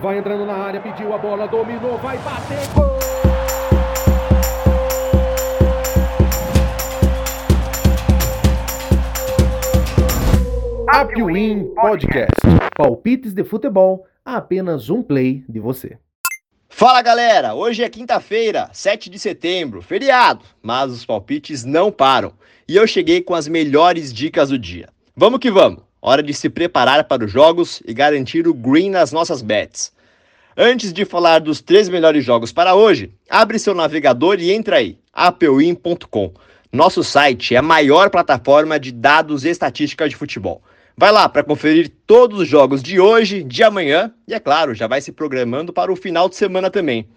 Vai entrando na área, pediu a bola, dominou, vai bater, gol! Apwin Podcast. Palpites de futebol a apenas um play de você. Fala galera, hoje é quinta-feira, 7 de setembro, feriado, mas os palpites não param e eu cheguei com as melhores dicas do dia. Vamos que vamos! Hora de se preparar para os jogos e garantir o green nas nossas bets. Antes de falar dos três melhores jogos para hoje, abre seu navegador e entra aí, apwin.com. Nosso site é a maior plataforma de dados e estatísticas de futebol. Vai lá para conferir todos os jogos de hoje, de amanhã e, é claro, já vai se programando para o final de semana também.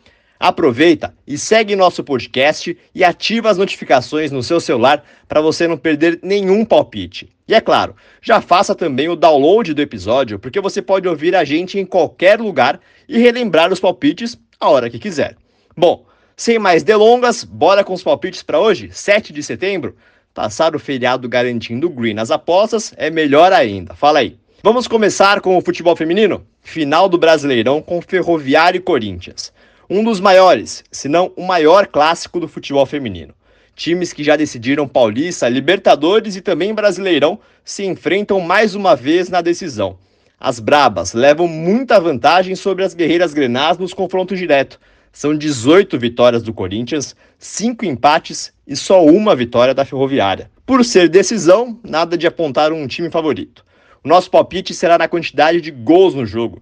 Aproveita e segue nosso podcast e ativa as notificações no seu celular para você não perder nenhum palpite. E é claro, já faça também o download do episódio, porque você pode ouvir a gente em qualquer lugar e relembrar os palpites a hora que quiser. Bom, sem mais delongas, bora com os palpites para hoje, 7 de setembro. Passar o feriado garantindo green nas apostas é melhor ainda. Fala aí. Vamos começar com o futebol feminino? Final do Brasileirão com Ferroviário e Corinthians um dos maiores, se não o maior clássico do futebol feminino. Times que já decidiram Paulista, Libertadores e também Brasileirão se enfrentam mais uma vez na decisão. As Brabas levam muita vantagem sobre as Guerreiras Grenás nos confrontos direto. São 18 vitórias do Corinthians, 5 empates e só uma vitória da Ferroviária. Por ser decisão, nada de apontar um time favorito. O nosso palpite será na quantidade de gols no jogo.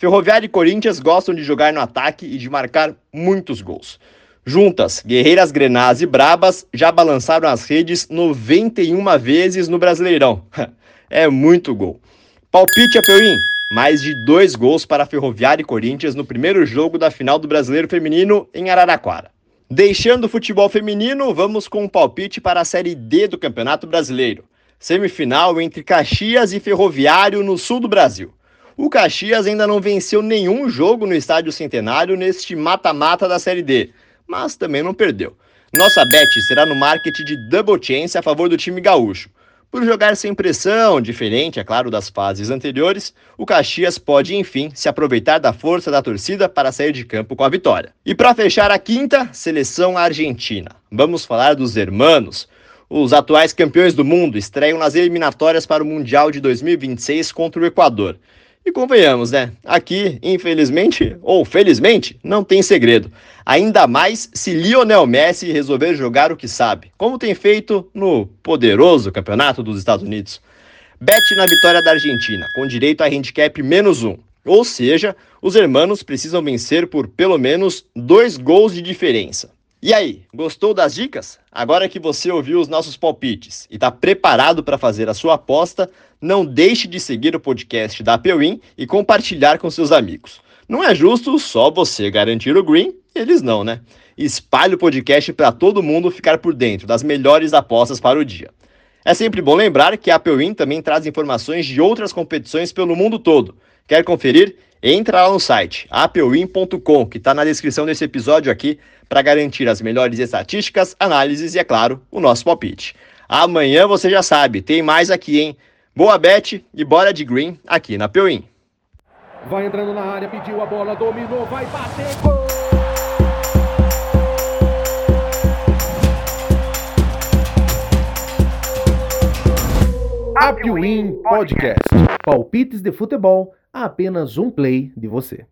Ferroviária e Corinthians gostam de jogar no ataque e de marcar muitos gols. Juntas, Guerreiras Grenás e Brabas já balançaram as redes 91 vezes no Brasileirão. é muito gol. Palpite a Peuim, mais de dois gols para Ferroviária e Corinthians no primeiro jogo da final do Brasileiro Feminino em Araraquara. Deixando o futebol feminino, vamos com um palpite para a Série D do Campeonato Brasileiro. Semifinal entre Caxias e Ferroviário no sul do Brasil. O Caxias ainda não venceu nenhum jogo no Estádio Centenário neste mata-mata da Série D, mas também não perdeu. Nossa bet será no market de double chance a favor do time gaúcho. Por jogar sem pressão, diferente, é claro, das fases anteriores, o Caxias pode, enfim, se aproveitar da força da torcida para sair de campo com a vitória. E para fechar a quinta, seleção argentina. Vamos falar dos hermanos. Os atuais campeões do mundo estreiam nas eliminatórias para o Mundial de 2026 contra o Equador. E convenhamos, né? Aqui, infelizmente ou felizmente, não tem segredo. Ainda mais se Lionel Messi resolver jogar o que sabe, como tem feito no poderoso campeonato dos Estados Unidos. Bet na vitória da Argentina, com direito a handicap menos um. Ou seja, os hermanos precisam vencer por pelo menos dois gols de diferença. E aí, gostou das dicas? Agora que você ouviu os nossos palpites e está preparado para fazer a sua aposta, não deixe de seguir o podcast da Apewin e compartilhar com seus amigos. Não é justo só você garantir o green, eles não, né? Espalhe o podcast para todo mundo ficar por dentro das melhores apostas para o dia. É sempre bom lembrar que a Apewin também traz informações de outras competições pelo mundo todo. Quer conferir? Entra lá no site apewin.com, que está na descrição desse episódio aqui, para garantir as melhores estatísticas, análises e, é claro, o nosso palpite. Amanhã você já sabe, tem mais aqui, hein? Boa bet e bora de green aqui na Peuim. Vai entrando na área, pediu a bola, dominou, vai bater, gol! Apwin Podcast. Palpites de futebol a apenas um play de você.